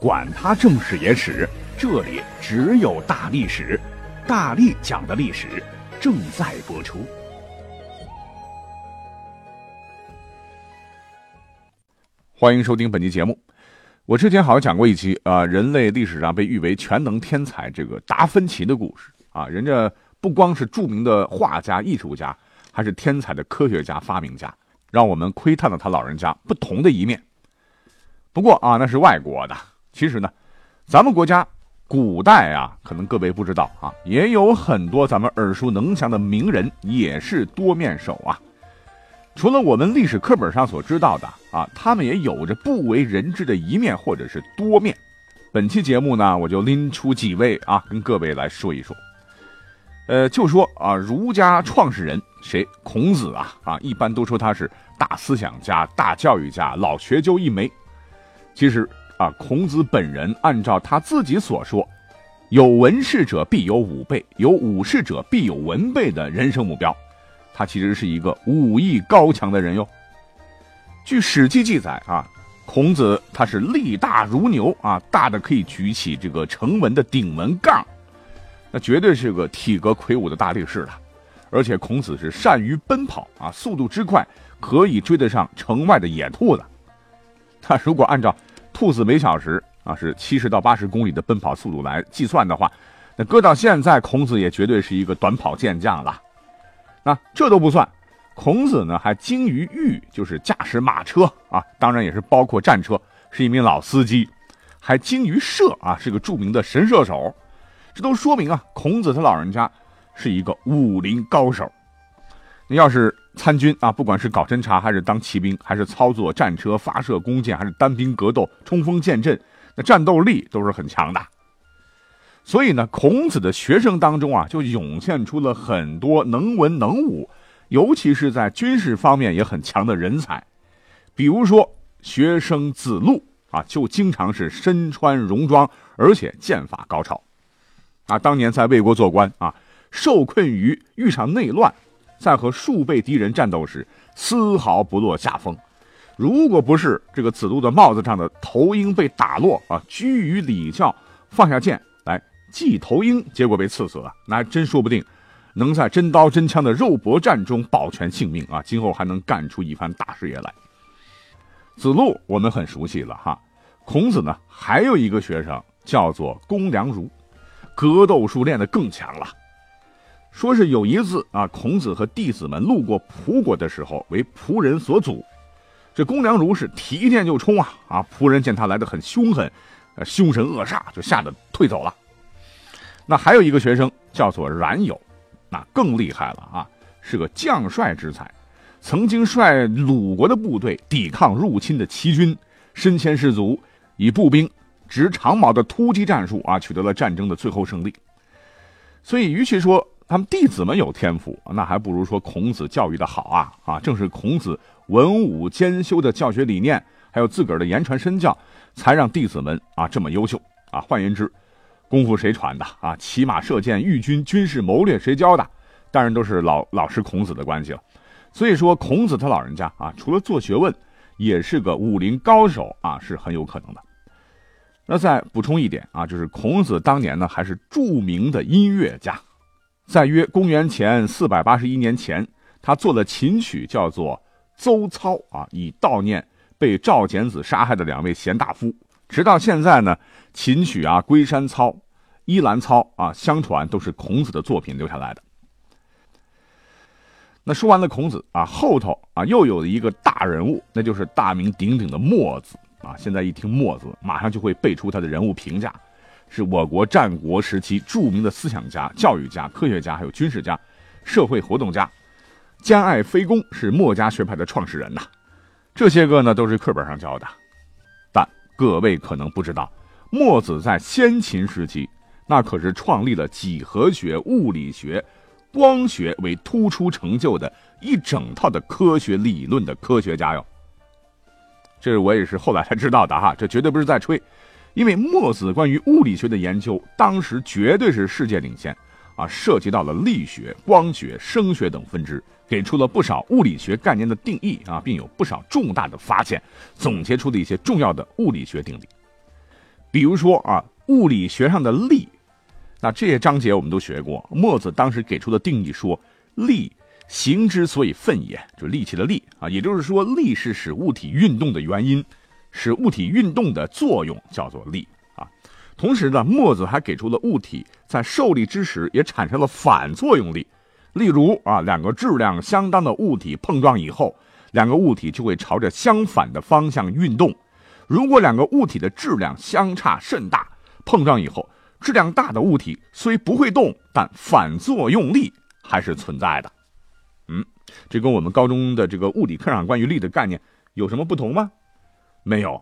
管他正史野史。这里只有大历史，大力讲的历史正在播出。欢迎收听本期节目。我之前好像讲过一期啊，人类历史上被誉为全能天才这个达芬奇的故事啊。人家不光是著名的画家、艺术家，还是天才的科学家、发明家，让我们窥探了他老人家不同的一面。不过啊，那是外国的。其实呢，咱们国家。古代啊，可能各位不知道啊，也有很多咱们耳熟能详的名人也是多面手啊。除了我们历史课本上所知道的啊，他们也有着不为人知的一面或者是多面。本期节目呢，我就拎出几位啊，跟各位来说一说。呃，就说啊，儒家创始人谁？孔子啊啊，一般都说他是大思想家、大教育家、老学究一枚。其实。啊，孔子本人按照他自己所说，有文事者必有武备，有武事者必有文备的人生目标，他其实是一个武艺高强的人哟。据《史记》记载啊，孔子他是力大如牛啊，大的可以举起这个城门的顶门杠，那绝对是个体格魁梧的大力士了。而且孔子是善于奔跑啊，速度之快可以追得上城外的野兔子。他如果按照兔子每小时啊是七十到八十公里的奔跑速度来计算的话，那搁到现在，孔子也绝对是一个短跑健将了。那这都不算，孔子呢还精于御，就是驾驶马车啊，当然也是包括战车，是一名老司机，还精于射啊，是个著名的神射手。这都说明啊，孔子他老人家是一个武林高手。那要是。参军啊，不管是搞侦察，还是当骑兵，还是操作战车、发射弓箭，还是单兵格斗、冲锋陷阵，那战斗力都是很强的。所以呢，孔子的学生当中啊，就涌现出了很多能文能武，尤其是在军事方面也很强的人才。比如说，学生子路啊，就经常是身穿戎装，而且剑法高超。啊，当年在魏国做官啊，受困于遇上内乱。在和数倍敌人战斗时，丝毫不落下风。如果不是这个子路的帽子上的头鹰被打落啊，居于礼教，放下剑来祭头鹰，结果被刺死了，那还真说不定能在真刀真枪的肉搏战中保全性命啊！今后还能干出一番大事业来。子路我们很熟悉了哈，孔子呢还有一个学生叫做公良孺，格斗术练得更强了。说是有一次啊，孔子和弟子们路过蒲国的时候，为仆人所阻。这公良孺是提剑就冲啊啊！仆人见他来的很凶狠，呃，凶神恶煞，就吓得退走了。那还有一个学生叫做冉有，那更厉害了啊，是个将帅之才，曾经率鲁国的部队抵抗入侵的齐军，身先士卒，以步兵执长矛的突击战术啊，取得了战争的最后胜利。所以，与其说，他们弟子们有天赋，那还不如说孔子教育的好啊啊！正是孔子文武兼修的教学理念，还有自个儿的言传身教，才让弟子们啊这么优秀啊。换言之，功夫谁传的啊？骑马射箭、御军军事谋略谁教的？当然都是老老师孔子的关系了。所以说，孔子他老人家啊，除了做学问，也是个武林高手啊，是很有可能的。那再补充一点啊，就是孔子当年呢，还是著名的音乐家。在约公元前四百八十一年前，他做了琴曲，叫做《邹操》啊，以悼念被赵简子杀害的两位贤大夫。直到现在呢，琴曲啊，《龟山操》《依兰操》啊，相传都是孔子的作品留下来的。那说完了孔子啊，后头啊又有一个大人物，那就是大名鼎鼎的墨子啊。现在一听墨子，马上就会背出他的人物评价。是我国战国时期著名的思想家、教育家、科学家，还有军事家、社会活动家，兼爱非攻，是墨家学派的创始人呐。这些个呢都是课本上教的，但各位可能不知道，墨子在先秦时期，那可是创立了几何学、物理学、光学为突出成就的一整套的科学理论的科学家哟。这是我也是后来才知道的哈，这绝对不是在吹，因为墨子关于物理学的研究，当时绝对是世界领先啊，涉及到了力学、光学、声学等分支，给出了不少物理学概念的定义啊，并有不少重大的发现，总结出了一些重要的物理学定理。比如说啊，物理学上的力，那这些章节我们都学过。墨子当时给出的定义说，力行之所以奋也，就力气的力啊，也就是说，力是使物体运动的原因，使物体运动的作用叫做力啊。同时呢，墨子还给出了物体在受力之时也产生了反作用力，例如啊，两个质量相当的物体碰撞以后，两个物体就会朝着相反的方向运动。如果两个物体的质量相差甚大，碰撞以后，质量大的物体虽不会动，但反作用力还是存在的。嗯，这跟我们高中的这个物理课上关于力的概念有什么不同吗？没有。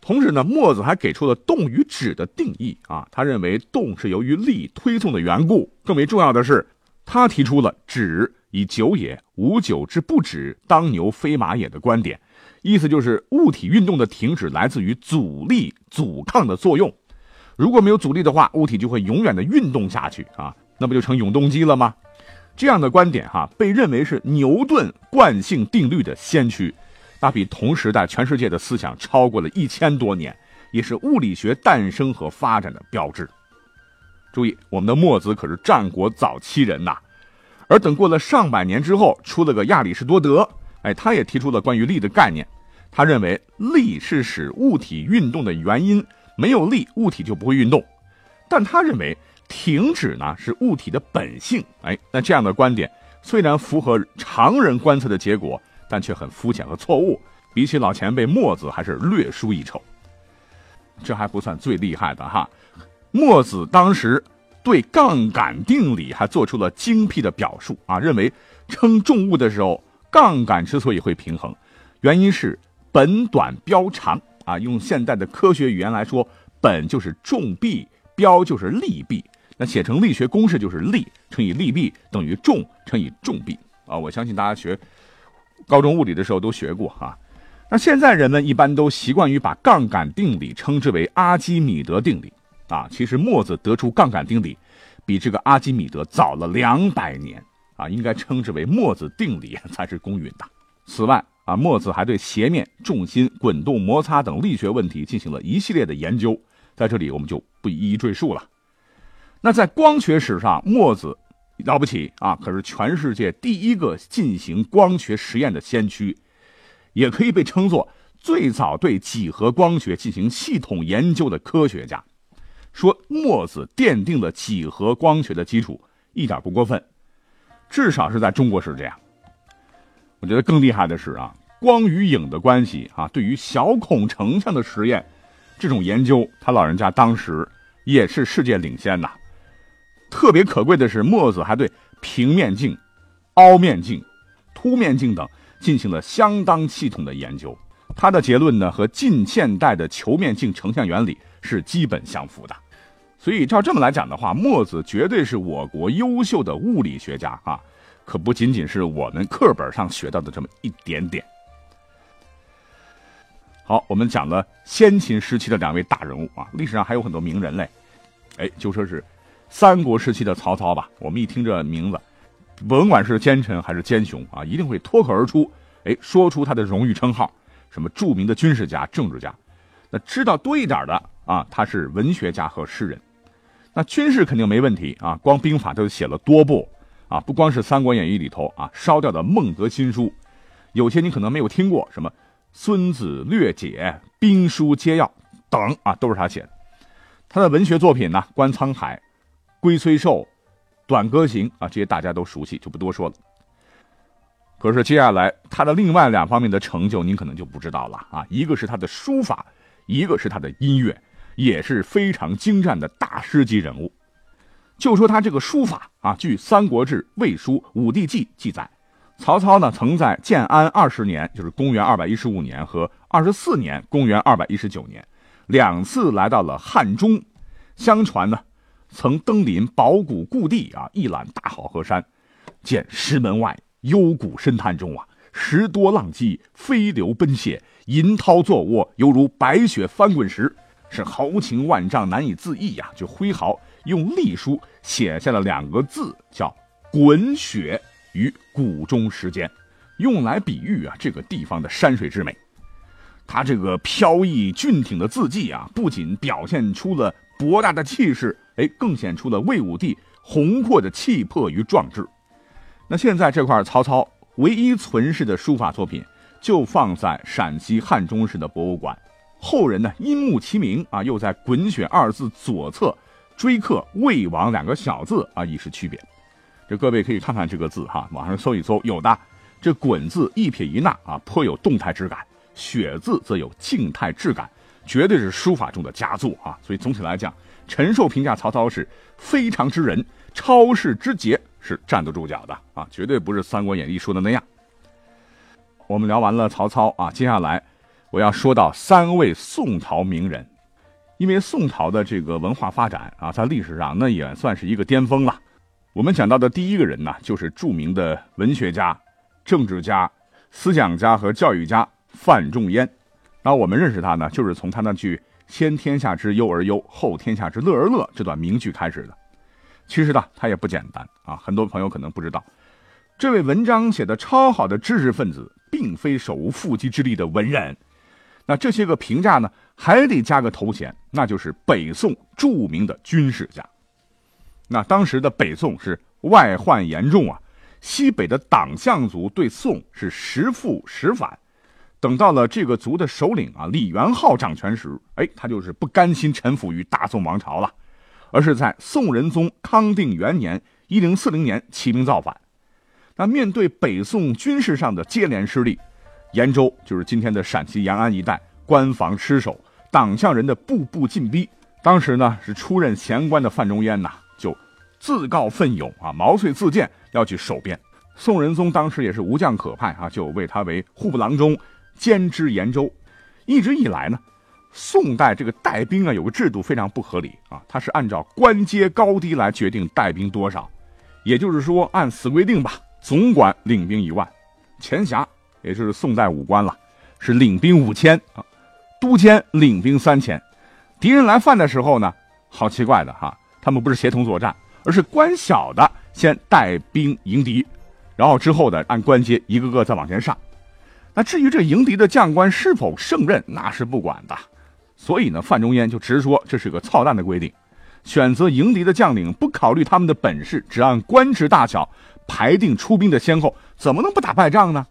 同时呢，墨子还给出了动与止的定义啊，他认为动是由于力推送的缘故。更为重要的是，他提出了止以久也，无久之不止，当牛非马也的观点。意思就是物体运动的停止来自于阻力阻抗的作用，如果没有阻力的话，物体就会永远的运动下去啊，那不就成永动机了吗？这样的观点哈，被认为是牛顿惯性定律的先驱，那比同时代全世界的思想超过了一千多年，也是物理学诞生和发展的标志。注意，我们的墨子可是战国早期人呐，而等过了上百年之后，出了个亚里士多德。哎，他也提出了关于力的概念。他认为力是使物体运动的原因，没有力，物体就不会运动。但他认为停止呢是物体的本性。哎，那这样的观点虽然符合常人观测的结果，但却很肤浅和错误。比起老前辈墨子，还是略输一筹。这还不算最厉害的哈，墨子当时对杠杆定理还做出了精辟的表述啊，认为称重物的时候。杠杆之所以会平衡，原因是本短标长啊。用现代的科学语言来说，本就是重臂，标就是力臂。那写成力学公式就是力乘以力臂等于重乘以重臂啊。我相信大家学高中物理的时候都学过哈。那现在人们一般都习惯于把杠杆定理称之为阿基米德定理啊。其实墨子得出杠杆定理，比这个阿基米德早了两百年。啊，应该称之为墨子定理才是公允的。此外啊，墨子还对斜面、重心、滚动、摩擦等力学问题进行了一系列的研究，在这里我们就不一一赘述了。那在光学史上，墨子了不起啊，可是全世界第一个进行光学实验的先驱，也可以被称作最早对几何光学进行系统研究的科学家。说墨子奠定了几何光学的基础，一点不过分。至少是在中国是这样。我觉得更厉害的是啊，光与影的关系啊，对于小孔成像的实验，这种研究，他老人家当时也是世界领先呐。特别可贵的是，墨子还对平面镜、凹面镜、凸面镜等进行了相当系统的研究。他的结论呢，和近现代的球面镜成像原理是基本相符的。所以照这么来讲的话，墨子绝对是我国优秀的物理学家啊，可不仅仅是我们课本上学到的这么一点点。好，我们讲了先秦时期的两位大人物啊，历史上还有很多名人嘞。哎，就说是三国时期的曹操吧，我们一听这名字，甭管是奸臣还是奸雄啊，一定会脱口而出，哎，说出他的荣誉称号，什么著名的军事家、政治家。那知道多一点的啊，他是文学家和诗人。那军事肯定没问题啊，光兵法都写了多部啊，不光是《三国演义》里头啊烧掉的《孟德新书》，有些你可能没有听过，什么《孙子略解》《兵书皆要》等啊，都是他写的。他的文学作品呢，《观沧海》《龟虽寿》《短歌行》啊，这些大家都熟悉，就不多说了。可是接下来他的另外两方面的成就，您可能就不知道了啊，一个是他的书法，一个是他的音乐。也是非常精湛的大师级人物。就说他这个书法啊，据《三国志·魏书·武帝纪》记载，曹操呢曾在建安二十年，就是公元二百一十五年和二十四年，公元二百一十九年，两次来到了汉中。相传呢，曾登临宝谷故地啊，一览大好河山，见石门外幽谷深潭中啊，石多浪迹，飞流奔泻，银涛作卧，犹如白雪翻滚时，是豪情万丈，难以自抑呀！就挥毫用隶书写下了两个字，叫“滚雪”于谷中时间，用来比喻啊这个地方的山水之美。他这个飘逸俊挺的字迹啊，不仅表现出了博大的气势，哎，更显出了魏武帝宏阔的气魄与壮志。那现在这块曹操唯一存世的书法作品，就放在陕西汉中市的博物馆。后人呢，因慕其名啊，又在“滚雪”二字左侧追刻“魏王”两个小字啊，以示区别。这各位可以看看这个字哈，网上搜一搜，有的这“滚”字一撇一捺啊，颇有动态之感。雪字则有静态质感，绝对是书法中的佳作啊！所以总体来讲，陈寿评价曹操是非常之人，超世之杰，是站得住脚的啊！绝对不是《三国演义》说的那样。我们聊完了曹操啊，接下来我要说到三位宋朝名人，因为宋朝的这个文化发展啊，在历史上那也算是一个巅峰了。我们讲到的第一个人呢，就是著名的文学家、政治家、思想家和教育家。范仲淹，那我们认识他呢，就是从他那句“先天下之忧而忧，后天下之乐而乐”这段名句开始的。其实呢，他也不简单啊。很多朋友可能不知道，这位文章写的超好的知识分子，并非手无缚鸡之力的文人。那这些个评价呢，还得加个头衔，那就是北宋著名的军事家。那当时的北宋是外患严重啊，西北的党项族对宋是时附时反。等到了这个族的首领啊李元昊掌权时，哎，他就是不甘心臣服于大宋王朝了，而是在宋仁宗康定元年（一零四零年）起兵造反。那面对北宋军事上的接连失利，延州就是今天的陕西延安一带，关防失守，党项人的步步进逼。当时呢，是出任闲官的范仲淹呐，就自告奋勇啊，毛遂自荐要去守边。宋仁宗当时也是无将可派啊，就为他为户部郎中。兼知延州，一直以来呢，宋代这个带兵啊有个制度非常不合理啊，它是按照官阶高低来决定带兵多少，也就是说按死规定吧，总管领兵一万，前辖也就是宋代武官了，是领兵五千啊，都监领兵三千，敌人来犯的时候呢，好奇怪的哈，他们不是协同作战，而是官小的先带兵迎敌，然后之后的按官阶一个个再往前上。那至于这迎敌的将官是否胜任，那是不管的。所以呢，范仲淹就直说这是个操蛋的规定。选择迎敌的将领不考虑他们的本事，只按官职大小排定出兵的先后，怎么能不打败仗呢？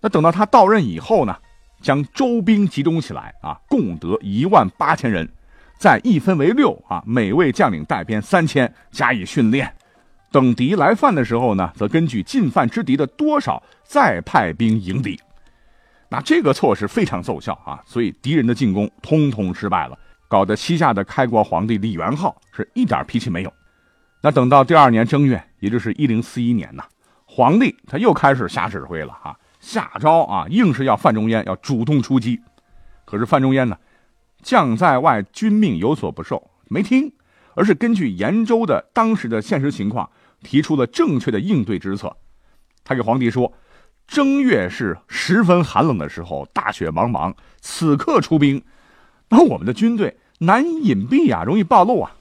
那等到他到任以后呢，将周兵集中起来啊，共得一万八千人，再一分为六啊，每位将领带兵三千，加以训练。等敌来犯的时候呢，则根据进犯之敌的多少，再派兵迎敌。那这个措施非常奏效啊，所以敌人的进攻通通失败了，搞得西夏的开国皇帝李元昊是一点脾气没有。那等到第二年正月，也就是一零四一年呐，皇帝他又开始瞎指挥了哈，下诏啊，硬是要范仲淹要主动出击。可是范仲淹呢，将在外，君命有所不受，没听，而是根据延州的当时的现实情况，提出了正确的应对之策。他给皇帝说。正月是十分寒冷的时候，大雪茫茫。此刻出兵，那我们的军队难以隐蔽啊，容易暴露啊。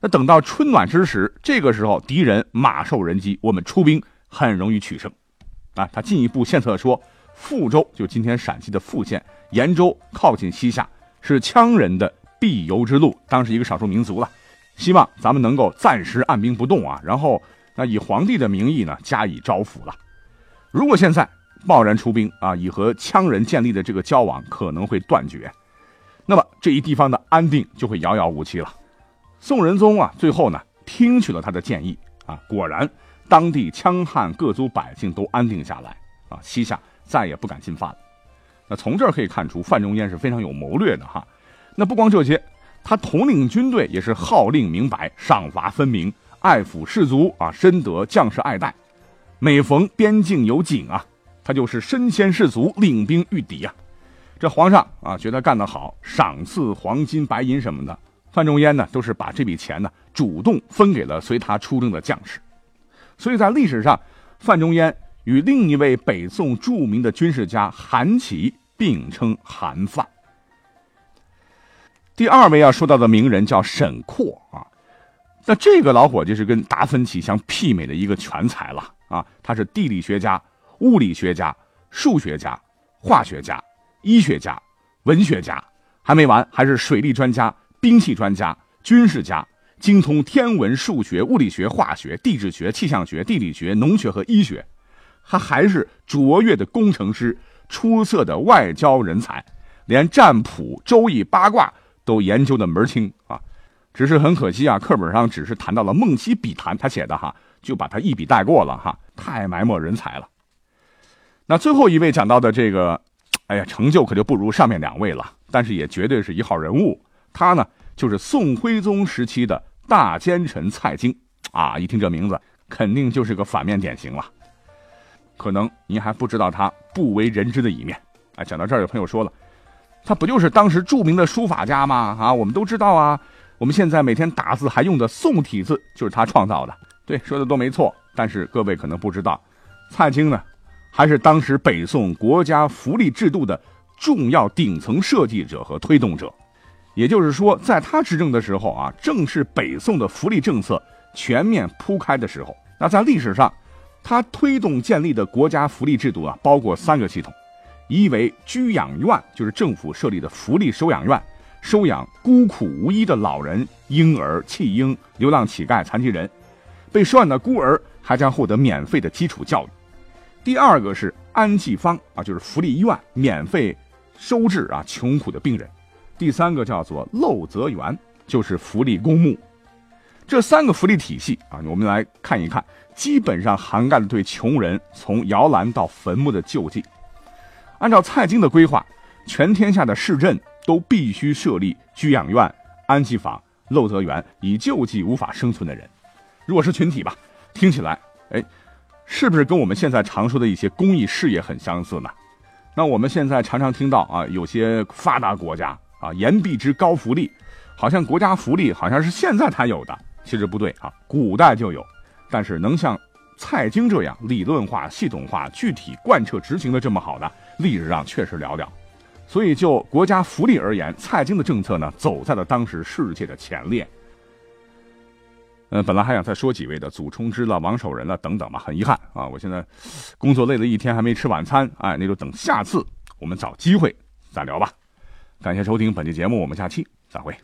那等到春暖之时，这个时候敌人马受人饥，我们出兵很容易取胜。啊，他进一步献策说，富州就今天陕西的富县，延州靠近西夏，是羌人的必由之路，当时一个少数民族了。希望咱们能够暂时按兵不动啊，然后那以皇帝的名义呢加以招抚了。如果现在贸然出兵啊，以和羌人建立的这个交往可能会断绝，那么这一地方的安定就会遥遥无期了。宋仁宗啊，最后呢听取了他的建议啊，果然当地羌汉各族百姓都安定下来啊，西夏再也不敢进犯了。那从这儿可以看出，范仲淹是非常有谋略的哈。那不光这些，他统领军队也是号令明白，赏罚分明，爱抚士卒啊，深得将士爱戴。每逢边境有警啊，他就是身先士卒，领兵御敌啊。这皇上啊，觉得干得好，赏赐黄金白银什么的，范仲淹呢，都是把这笔钱呢主动分给了随他出征的将士。所以在历史上，范仲淹与另一位北宋著名的军事家韩琦并称韩范。第二位要说到的名人叫沈括啊，那这个老伙计是跟达芬奇相媲美的一个全才了啊，他是地理学家、物理学家、数学家、化学家、医学家、文学家，还没完，还是水利专家、兵器专家、军事家。精通天文、数学、物理学、化学、地质学、气象学、地理学、农学和医学，他还是卓越的工程师，出色的外交人才，连占卜、周易、八卦都研究的门清啊！只是很可惜啊，课本上只是谈到了梦溪笔谈，他写的哈，就把他一笔带过了哈，太埋没人才了。那最后一位讲到的这个，哎呀，成就可就不如上面两位了，但是也绝对是一号人物。他呢？就是宋徽宗时期的大奸臣蔡京啊！一听这名字，肯定就是个反面典型了。可能您还不知道他不为人知的一面。哎，讲到这儿，有朋友说了，他不就是当时著名的书法家吗？啊，我们都知道啊。我们现在每天打字还用的宋体字，就是他创造的。对，说的都没错。但是各位可能不知道，蔡京呢，还是当时北宋国家福利制度的重要顶层设计者和推动者。也就是说，在他执政的时候啊，正是北宋的福利政策全面铺开的时候。那在历史上，他推动建立的国家福利制度啊，包括三个系统：一为居养院，就是政府设立的福利收养院，收养孤苦无依的老人、婴儿、弃婴、流浪乞丐、残疾人；被收养的孤儿还将获得免费的基础教育。第二个是安济坊啊，就是福利医院，免费收治啊穷苦的病人。第三个叫做陋泽园，就是福利公墓。这三个福利体系啊，我们来看一看，基本上涵盖了对穷人从摇篮到坟墓的救济。按照蔡京的规划，全天下的市镇都必须设立居养院、安济坊、陋泽园，以救济无法生存的人。如果是群体吧，听起来，哎，是不是跟我们现在常说的一些公益事业很相似呢？那我们现在常常听到啊，有些发达国家。啊，言必之高福利，好像国家福利好像是现在才有的，其实不对啊，古代就有。但是能像蔡京这样理论化、系统化、具体贯彻执行的这么好的，历史上确实寥寥。所以就国家福利而言，蔡京的政策呢，走在了当时世界的前列。嗯，本来还想再说几位的，祖冲之了、王守仁了等等吧，很遗憾啊，我现在工作累了一天还没吃晚餐，哎，那就等下次我们找机会再聊吧。感谢收听本期节目，我们下期再会。